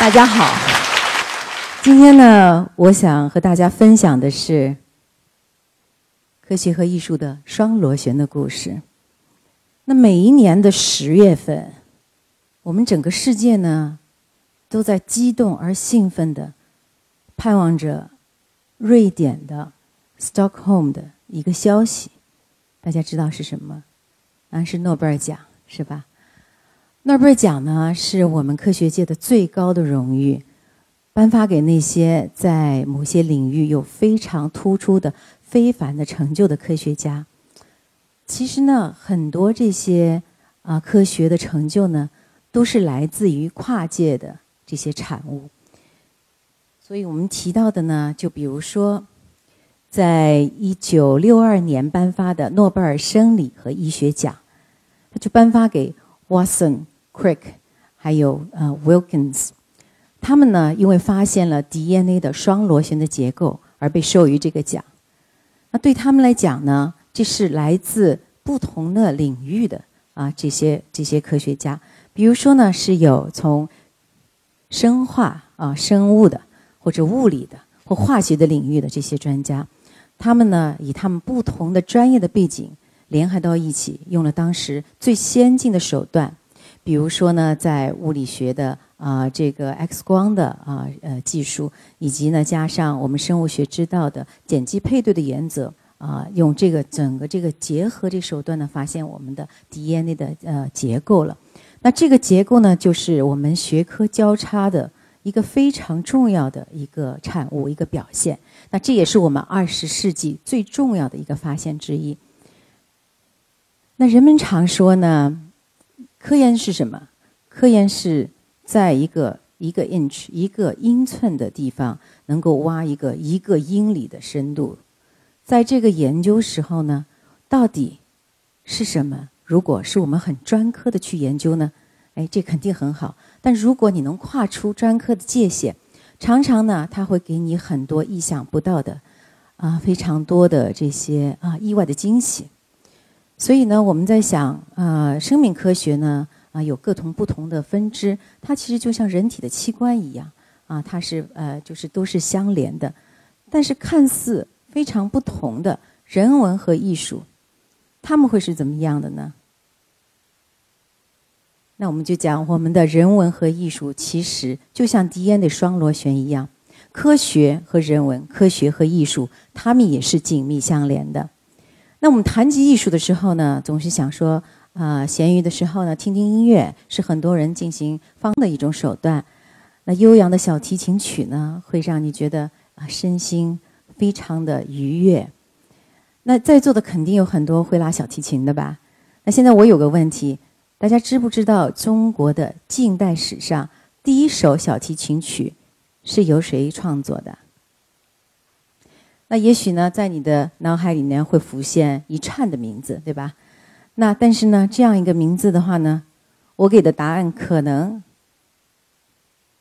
大家好，今天呢，我想和大家分享的是科学和艺术的双螺旋的故事。那每一年的十月份，我们整个世界呢，都在激动而兴奋的盼望着瑞典的 Stockholm 的一个消息。大家知道是什么？啊，是诺贝尔奖，是吧？诺贝尔奖呢，是我们科学界的最高的荣誉，颁发给那些在某些领域有非常突出的、非凡的成就的科学家。其实呢，很多这些啊科学的成就呢，都是来自于跨界的这些产物。所以我们提到的呢，就比如说，在一九六二年颁发的诺贝尔生理和医学奖，他就颁发给 Watson。Crick，还有呃 Wilkins，他们呢因为发现了 DNA 的双螺旋的结构而被授予这个奖。那对他们来讲呢，这是来自不同的领域的啊这些这些科学家。比如说呢，是有从生化啊生物的，或者物理的或化学的领域的这些专家，他们呢以他们不同的专业的背景联合到一起，用了当时最先进的手段。比如说呢，在物理学的啊这个 X 光的啊呃技术，以及呢加上我们生物学知道的碱基配对的原则啊，用这个整个这个结合这手段呢，发现我们的 DNA 的呃结构了。那这个结构呢，就是我们学科交叉的一个非常重要的一个产物，一个表现。那这也是我们二十世纪最重要的一个发现之一。那人们常说呢。科研是什么？科研是在一个一个 inch 一个英寸的地方，能够挖一个一个英里的深度。在这个研究时候呢，到底是什么？如果是我们很专科的去研究呢，哎，这肯定很好。但如果你能跨出专科的界限，常常呢，它会给你很多意想不到的啊，非常多的这些啊意外的惊喜。所以呢，我们在想，啊，生命科学呢，啊，有各同不同的分支，它其实就像人体的器官一样，啊，它是呃，就是都是相连的，但是看似非常不同的人文和艺术，他们会是怎么样的呢？那我们就讲，我们的人文和艺术其实就像 DNA 的双螺旋一样，科学和人文，科学和艺术，它们也是紧密相连的。那我们谈及艺术的时候呢，总是想说啊，闲余的时候呢，听听音乐是很多人进行方的一种手段。那悠扬的小提琴曲呢，会让你觉得啊，身心非常的愉悦。那在座的肯定有很多会拉小提琴的吧？那现在我有个问题，大家知不知道中国的近代史上第一首小提琴曲是由谁创作的？那也许呢，在你的脑海里面会浮现一串的名字，对吧？那但是呢，这样一个名字的话呢，我给的答案可能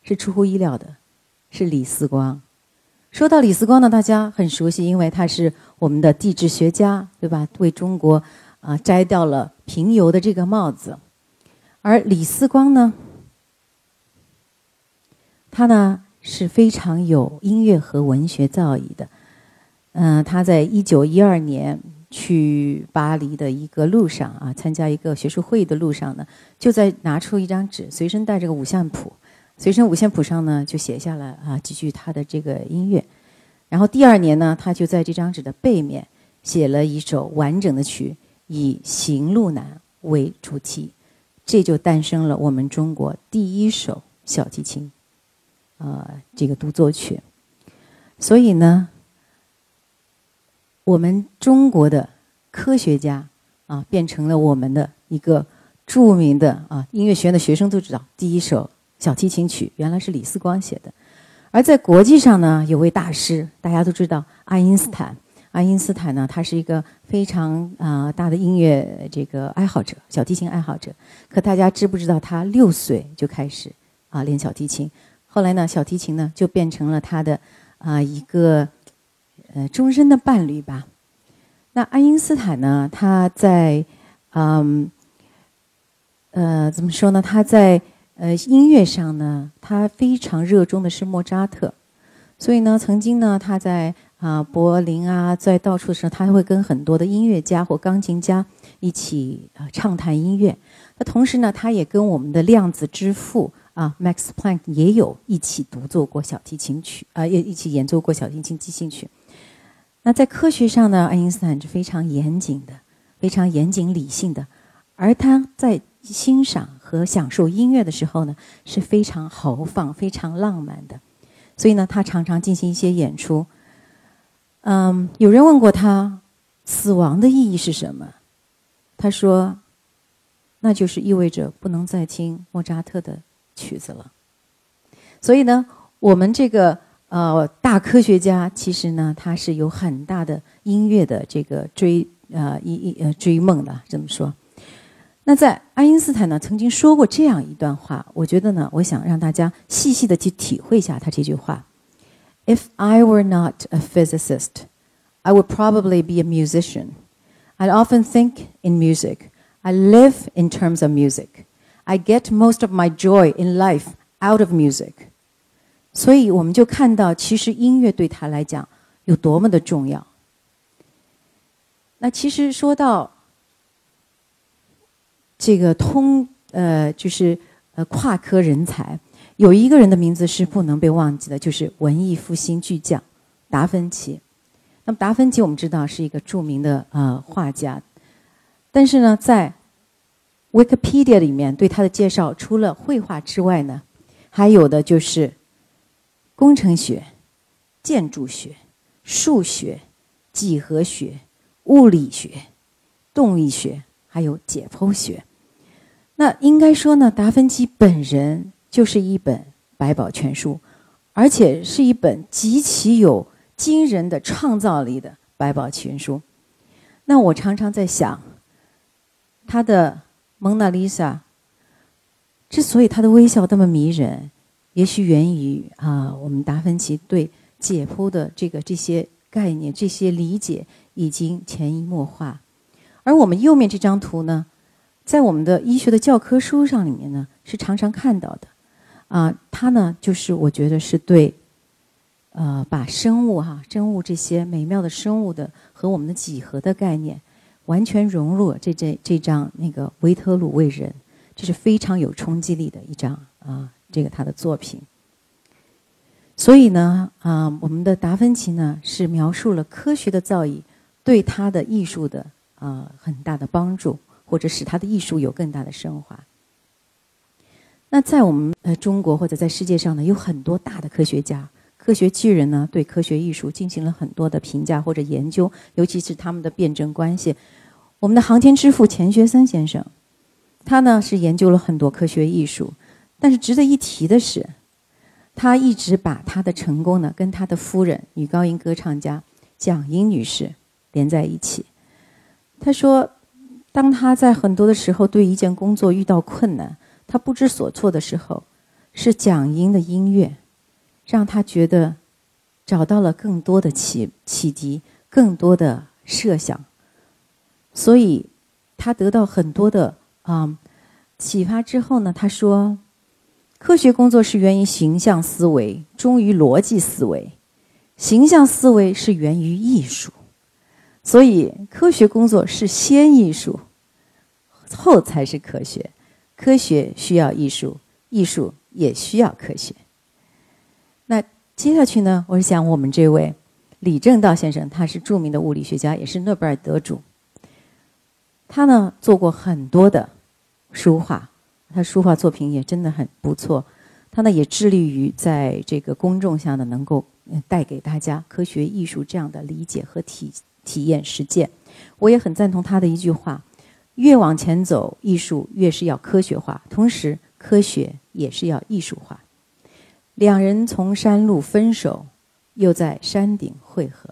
是出乎意料的，是李四光。说到李四光呢，大家很熟悉，因为他是我们的地质学家，对吧？为中国啊摘掉了平游的这个帽子。而李四光呢，他呢是非常有音乐和文学造诣的。嗯，他在一九一二年去巴黎的一个路上啊，参加一个学术会议的路上呢，就在拿出一张纸，随身带着个五线谱，随身五线谱上呢就写下了啊几句他的这个音乐，然后第二年呢，他就在这张纸的背面写了一首完整的曲，以《行路难》为主题，这就诞生了我们中国第一首小提琴，呃，这个独奏曲，所以呢。我们中国的科学家啊，变成了我们的一个著名的啊音乐学院的学生都知道，第一首小提琴曲原来是李四光写的。而在国际上呢，有位大师，大家都知道爱因斯坦。爱因斯坦呢，他是一个非常啊大的音乐这个爱好者，小提琴爱好者。可大家知不知道他六岁就开始啊练小提琴？后来呢，小提琴呢就变成了他的啊一个。呃，终身的伴侣吧。那爱因斯坦呢？他在，嗯，呃，怎么说呢？他在呃，音乐上呢，他非常热衷的是莫扎特，所以呢，曾经呢，他在啊柏林啊，在到处的时候，他会跟很多的音乐家或钢琴家一起啊畅谈音乐。那同时呢，他也跟我们的量子之父啊 Max Planck 也有一起独奏过小提琴曲啊，也一起演奏过小提琴即兴曲。那在科学上呢，爱因斯坦是非常严谨的，非常严谨理性的，而他在欣赏和享受音乐的时候呢，是非常豪放、非常浪漫的。所以呢，他常常进行一些演出。嗯，有人问过他，死亡的意义是什么？他说。那就是意味着不能再听莫扎特的曲子了。所以呢，我们这个呃大科学家，其实呢，他是有很大的音乐的这个追呃一一呃追梦的这么说。那在爱因斯坦呢曾经说过这样一段话，我觉得呢，我想让大家细细的去体会一下他这句话：If I were not a physicist, I would probably be a musician. I often think in music. I live in terms of music. I get most of my joy in life out of music. 所以我们就看到，其实音乐对他来讲有多么的重要。那其实说到这个通呃，就是呃跨科人才，有一个人的名字是不能被忘记的，就是文艺复兴巨匠达芬奇。那么达芬奇我们知道是一个著名的呃画家，但是呢，在 Wikipedia 里面对他的介绍，除了绘画之外呢，还有的就是工程学、建筑学、数学、几何学、物理学、动力学，还有解剖学。那应该说呢，达芬奇本人就是一本百宝全书，而且是一本极其有惊人的创造力的百宝全书。那我常常在想，他的。蒙娜丽莎之所以她的微笑那么迷人，也许源于啊，我们达芬奇对解剖的这个这些概念、这些理解已经潜移默化。而我们右面这张图呢，在我们的医学的教科书上里面呢，是常常看到的。啊，它呢，就是我觉得是对，呃，把生物哈、生物这些美妙的生物的和我们的几何的概念。完全融入这这这张那个维特鲁卫人，这是非常有冲击力的一张啊，这个他的作品。所以呢，啊，我们的达芬奇呢是描述了科学的造诣对他的艺术的啊很大的帮助，或者使他的艺术有更大的升华。那在我们呃中国或者在世界上呢，有很多大的科学家。科学巨人呢，对科学艺术进行了很多的评价或者研究，尤其是他们的辩证关系。我们的航天之父钱学森先生，他呢是研究了很多科学艺术，但是值得一提的是，他一直把他的成功呢跟他的夫人女高音歌唱家蒋英女士连在一起。他说，当他在很多的时候对一件工作遇到困难，他不知所措的时候，是蒋英的音乐。让他觉得找到了更多的启启迪，更多的设想，所以他得到很多的啊启发之后呢，他说，科学工作是源于形象思维，忠于逻辑思维，形象思维是源于艺术，所以科学工作是先艺术，后才是科学，科学需要艺术，艺术也需要科学。那接下去呢？我是想我们这位李政道先生，他是著名的物理学家，也是诺贝尔得主。他呢做过很多的书画，他书画作品也真的很不错。他呢也致力于在这个公众下呢能够带给大家科学艺术这样的理解和体体验实践。我也很赞同他的一句话：越往前走，艺术越是要科学化，同时科学也是要艺术化。两人从山路分手，又在山顶汇合。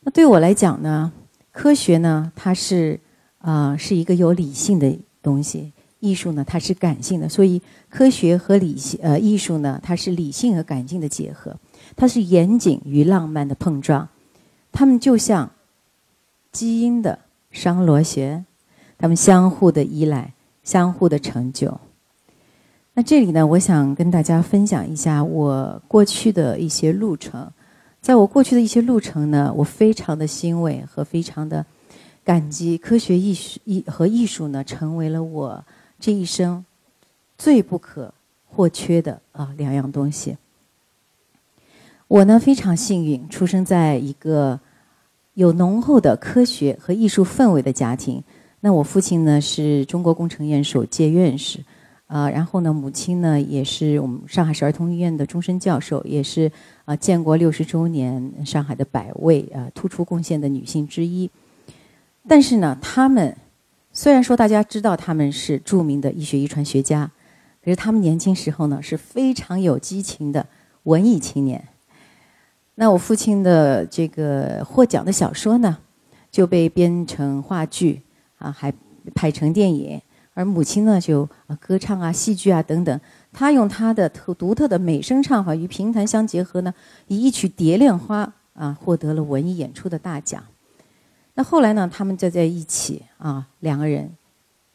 那对我来讲呢，科学呢，它是啊是一个有理性的东西；艺术呢，它是感性的。所以，科学和理性呃艺术呢，它是理性和感性的结合，它是严谨与浪漫的碰撞。它们就像基因的双螺旋，它们相互的依赖，相互的成就。那这里呢，我想跟大家分享一下我过去的一些路程。在我过去的一些路程呢，我非常的欣慰和非常的感激科学艺术艺和艺术呢，成为了我这一生最不可或缺的啊两样东西。我呢非常幸运，出生在一个有浓厚的科学和艺术氛围的家庭。那我父亲呢是中国工程院首届院士，啊，然后呢母亲呢也是我们上海市儿童医院的终身教授，也是啊建国六十周年上海的百位啊突出贡献的女性之一。但是呢，他们虽然说大家知道他们是著名的医学遗传学家，可是他们年轻时候呢是非常有激情的文艺青年。那我父亲的这个获奖的小说呢，就被编成话剧啊，还拍成电影。而母亲呢，就歌唱啊、戏剧啊等等。他用他的特独特的美声唱法与评弹相结合呢，以一曲《蝶恋花》啊，获得了文艺演出的大奖。那后来呢，他们就在一起啊，两个人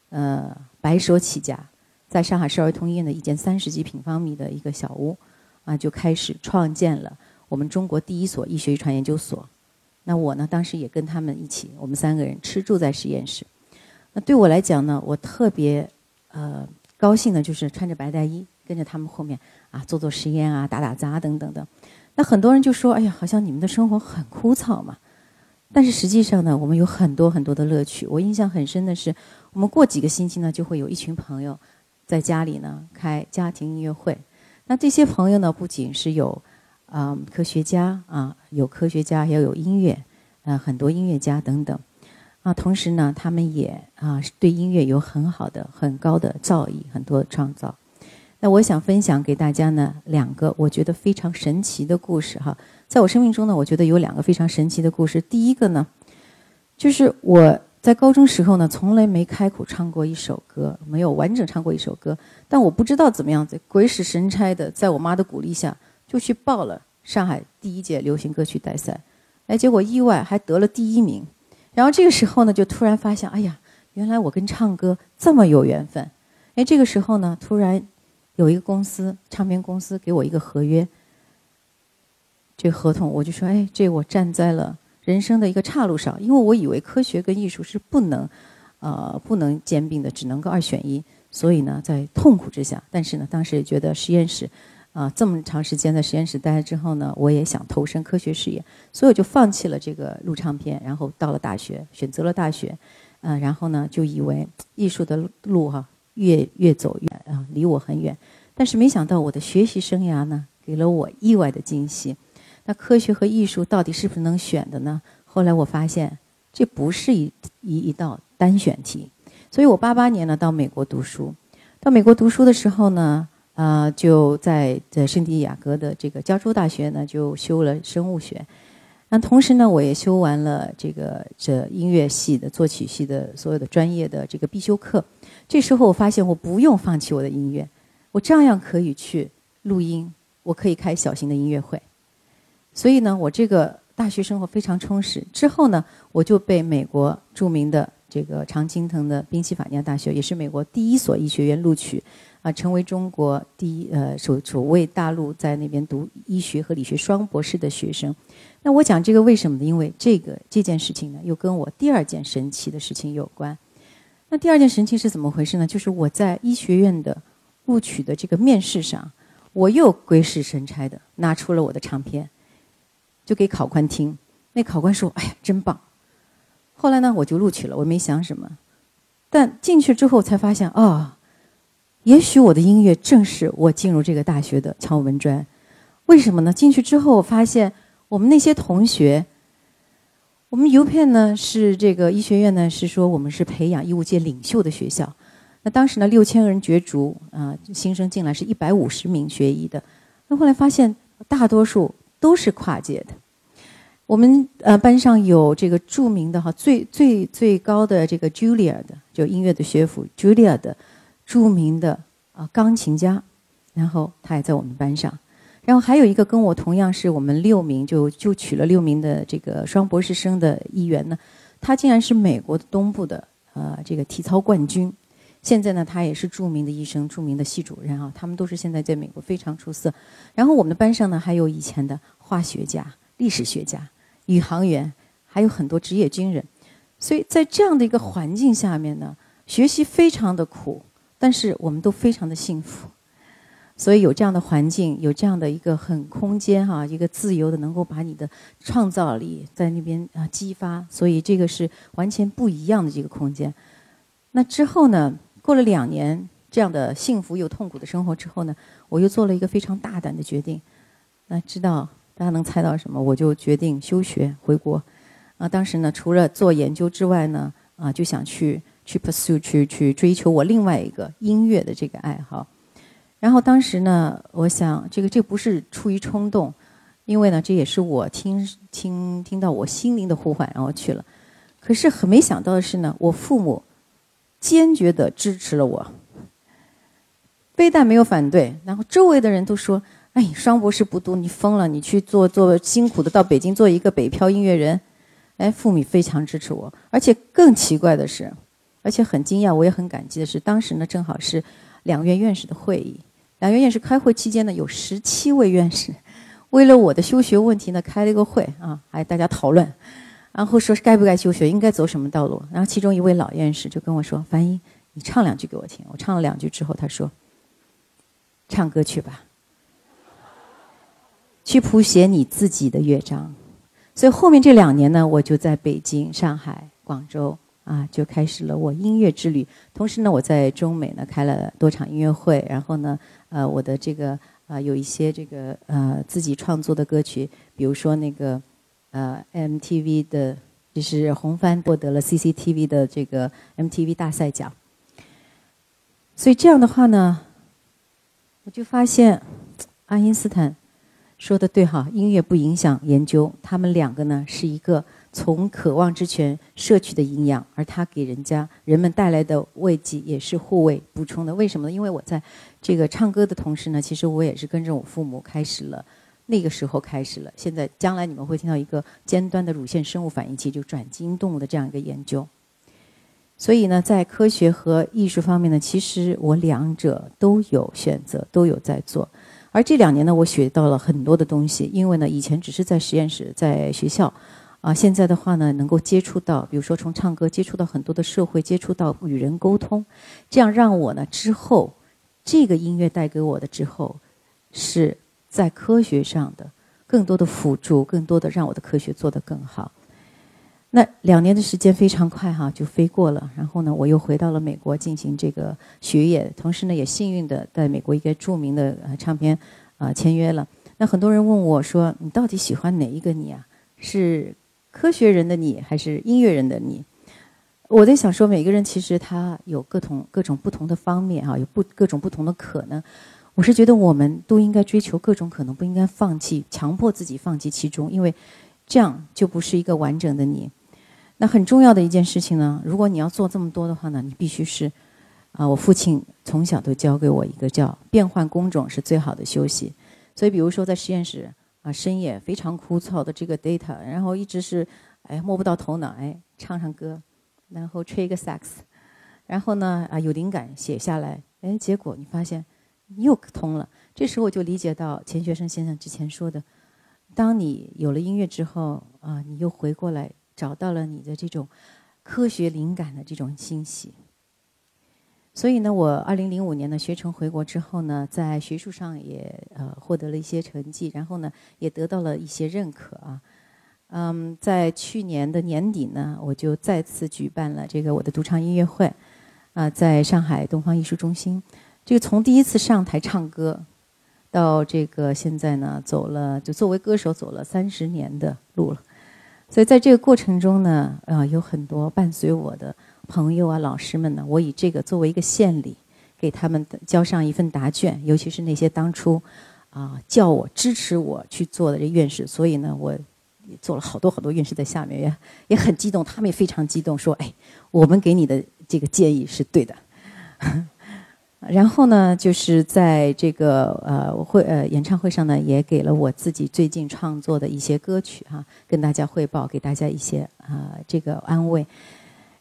呃白手起家，在上海市儿童医院的一间三十几平方米的一个小屋啊，就开始创建了。我们中国第一所医学遗传研究所，那我呢，当时也跟他们一起，我们三个人吃住在实验室。那对我来讲呢，我特别呃高兴的，就是穿着白大衣跟着他们后面啊做做实验啊、打打杂等等的。那很多人就说：“哎呀，好像你们的生活很枯燥嘛。”但是实际上呢，我们有很多很多的乐趣。我印象很深的是，我们过几个星期呢，就会有一群朋友在家里呢开家庭音乐会。那这些朋友呢，不仅是有。啊，科学家啊，有科学家，要有音乐，啊，很多音乐家等等，啊，同时呢，他们也啊，对音乐有很好的、很高的造诣，很多创造。那我想分享给大家呢，两个我觉得非常神奇的故事哈。在我生命中呢，我觉得有两个非常神奇的故事。第一个呢，就是我在高中时候呢，从来没开口唱过一首歌，没有完整唱过一首歌，但我不知道怎么样子，鬼使神差的，在我妈的鼓励下。就去报了上海第一届流行歌曲大赛，哎，结果意外还得了第一名。然后这个时候呢，就突然发现，哎呀，原来我跟唱歌这么有缘分。哎，这个时候呢，突然有一个公司，唱片公司给我一个合约，这合同我就说，哎，这我站在了人生的一个岔路上，因为我以为科学跟艺术是不能，呃，不能兼并的，只能够二选一。所以呢，在痛苦之下，但是呢，当时也觉得实验室。啊，这么长时间在实验室待了之后呢，我也想投身科学事业，所以我就放弃了这个录唱片，然后到了大学，选择了大学，嗯，然后呢，就以为艺术的路哈越越走越啊离我很远，但是没想到我的学习生涯呢给了我意外的惊喜。那科学和艺术到底是不是能选的呢？后来我发现这不是一一一道单选题，所以我八八年呢到美国读书，到美国读书的时候呢。啊，就在在圣地亚哥的这个加州大学呢，就修了生物学。那同时呢，我也修完了这个这音乐系的作曲系的所有的专业的这个必修课。这时候我发现我不用放弃我的音乐，我照样可以去录音，我可以开小型的音乐会。所以呢，我这个大学生活非常充实。之后呢，我就被美国著名的这个常青藤的宾夕法尼亚大学，也是美国第一所医学院录取。啊，成为中国第一呃首首位大陆在那边读医学和理学双博士的学生。那我讲这个为什么呢？因为这个这件事情呢，又跟我第二件神奇的事情有关。那第二件神奇是怎么回事呢？就是我在医学院的录取的这个面试上，我又鬼使神差的拿出了我的唱片，就给考官听。那考官说：“哎呀，真棒！”后来呢，我就录取了。我没想什么，但进去之后才发现啊。也许我的音乐正是我进入这个大学的敲门砖，为什么呢？进去之后，我发现我们那些同学，我们邮片呢是这个医学院呢是说我们是培养医务界领袖的学校。那当时呢六千个人角逐啊，新生进来是一百五十名学医的。那后来发现大多数都是跨界的。我们呃班上有这个著名的哈最最最高的这个 Julia 的，就音乐的学府 Julia 的。著名的啊钢琴家，然后他也在我们班上，然后还有一个跟我同样是我们六名就就取了六名的这个双博士生的一员呢，他竟然是美国的东部的呃这个体操冠军，现在呢，他也是著名的医生、著名的系主任啊。他们都是现在在美国非常出色。然后我们的班上呢，还有以前的化学家、历史学家、宇航员，还有很多职业军人。所以在这样的一个环境下面呢，学习非常的苦，但是我们都非常的幸福。所以有这样的环境，有这样的一个很空间哈，一个自由的，能够把你的创造力在那边啊激发。所以这个是完全不一样的这个空间。那之后呢，过了两年这样的幸福又痛苦的生活之后呢，我又做了一个非常大胆的决定。那知道大家能猜到什么？我就决定休学回国。啊，当时呢，除了做研究之外呢，啊，就想去去 pursue 去去追求我另外一个音乐的这个爱好。然后当时呢，我想这个这不是出于冲动，因为呢，这也是我听听听到我心灵的呼唤，然后去了。可是很没想到的是呢，我父母坚决的支持了我，非但没有反对，然后周围的人都说：“哎，双博士不读，你疯了！你去做做辛苦的到北京做一个北漂音乐人。”哎，父母非常支持我，而且更奇怪的是，而且很惊讶，我也很感激的是，当时呢正好是两院院士的会议。两院院士开会期间呢，有十七位院士为了我的休学问题呢开了一个会啊，还大家讨论，然后说该不该休学，应该走什么道路。然后其中一位老院士就跟我说：“樊英，你唱两句给我听。”我唱了两句之后，他说：“唱歌去吧，去谱写你自己的乐章。”所以后面这两年呢，我就在北京、上海、广州。啊，就开始了我音乐之旅。同时呢，我在中美呢开了多场音乐会。然后呢，呃，我的这个啊有一些这个呃自己创作的歌曲，比如说那个呃 MTV 的，就是红帆获得了 CCTV 的这个 MTV 大赛奖。所以这样的话呢，我就发现爱因斯坦说的对哈，音乐不影响研究，他们两个呢是一个。从渴望之泉摄取的营养，而它给人家人们带来的慰藉也是护卫补充的。为什么呢？因为我在这个唱歌的同时呢，其实我也是跟着我父母开始了，那个时候开始了。现在将来你们会听到一个尖端的乳腺生物反应器，就转基因动物的这样一个研究。所以呢，在科学和艺术方面呢，其实我两者都有选择，都有在做。而这两年呢，我学到了很多的东西，因为呢，以前只是在实验室，在学校。啊，现在的话呢，能够接触到，比如说从唱歌接触到很多的社会，接触到与人沟通，这样让我呢之后，这个音乐带给我的之后，是在科学上的更多的辅助，更多的让我的科学做得更好。那两年的时间非常快哈，就飞过了。然后呢，我又回到了美国进行这个学业，同时呢，也幸运的在美国一个著名的唱片啊签约了。那很多人问我说：“你到底喜欢哪一个你啊？”是。科学人的你还是音乐人的你？我在想说，每个人其实他有各种各种不同的方面啊，有不各种不同的可能。我是觉得我们都应该追求各种可能，不应该放弃，强迫自己放弃其中，因为这样就不是一个完整的你。那很重要的一件事情呢，如果你要做这么多的话呢，你必须是啊，我父亲从小都教给我一个叫变换工种是最好的休息。所以，比如说在实验室。啊，深夜非常枯燥的这个 data，然后一直是哎摸不到头脑，哎唱唱歌，然后吹一个萨克斯，然后呢啊有灵感写下来，哎结果你发现又通了。这时候我就理解到钱学森先生之前说的，当你有了音乐之后啊，你又回过来找到了你的这种科学灵感的这种欣喜。所以呢，我二零零五年呢学成回国之后呢，在学术上也呃获得了一些成绩，然后呢也得到了一些认可啊。嗯，在去年的年底呢，我就再次举办了这个我的独唱音乐会，啊，在上海东方艺术中心。这个从第一次上台唱歌，到这个现在呢，走了就作为歌手走了三十年的路了。所以在这个过程中呢，啊，有很多伴随我的。朋友啊，老师们呢？我以这个作为一个献礼，给他们交上一份答卷。尤其是那些当初啊叫我支持我去做的这院士，所以呢，我做了好多好多院士在下面也也很激动，他们也非常激动，说：“哎，我们给你的这个建议是对的。” 然后呢，就是在这个呃会呃演唱会上呢，也给了我自己最近创作的一些歌曲哈，跟大家汇报，给大家一些啊这个安慰。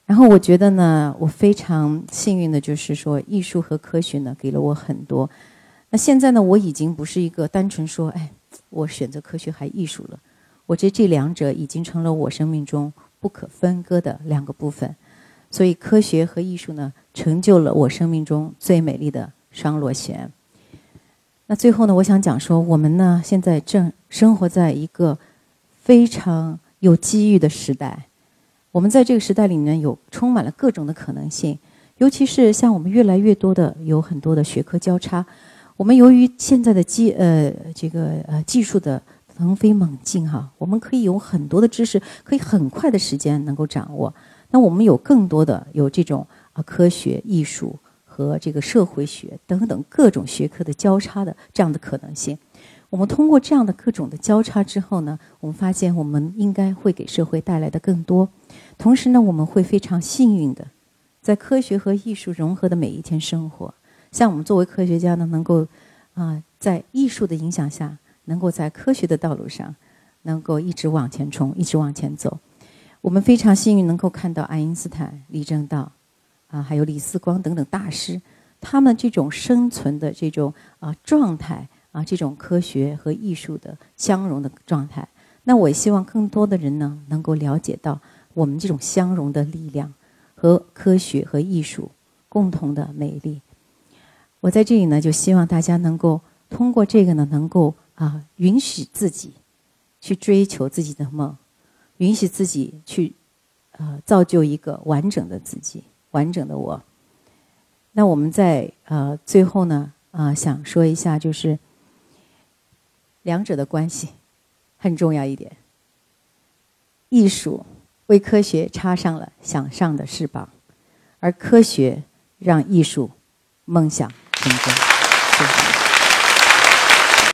然后我觉得呢，我非常幸运的就是说，艺术和科学呢给了我很多。那现在呢，我已经不是一个单纯说，哎，我选择科学还艺术了。我觉得这两者已经成了我生命中不可分割的两个部分。所以，科学和艺术呢，成就了我生命中最美丽的双螺旋。那最后呢，我想讲说，我们呢现在正生活在一个非常有机遇的时代。我们在这个时代里面有充满了各种的可能性，尤其是像我们越来越多的有很多的学科交叉。我们由于现在的技呃这个呃技术的腾飞猛进哈，我们可以有很多的知识，可以很快的时间能够掌握。那我们有更多的有这种啊科学、艺术。和这个社会学等等各种学科的交叉的这样的可能性，我们通过这样的各种的交叉之后呢，我们发现我们应该会给社会带来的更多。同时呢，我们会非常幸运的，在科学和艺术融合的每一天生活。像我们作为科学家呢，能够啊在艺术的影响下，能够在科学的道路上，能够一直往前冲，一直往前走。我们非常幸运能够看到爱因斯坦、李政道。啊，还有李四光等等大师，他们这种生存的这种啊状态啊，这种科学和艺术的相融的状态。那我也希望更多的人呢，能够了解到我们这种相融的力量和科学和艺术共同的美丽。我在这里呢，就希望大家能够通过这个呢，能够啊允许自己去追求自己的梦，允许自己去呃造就一个完整的自己。完整的我。那我们在呃最后呢啊想说一下，就是两者的关系很重要一点。艺术为科学插上了想上的翅膀，而科学让艺术梦想成真。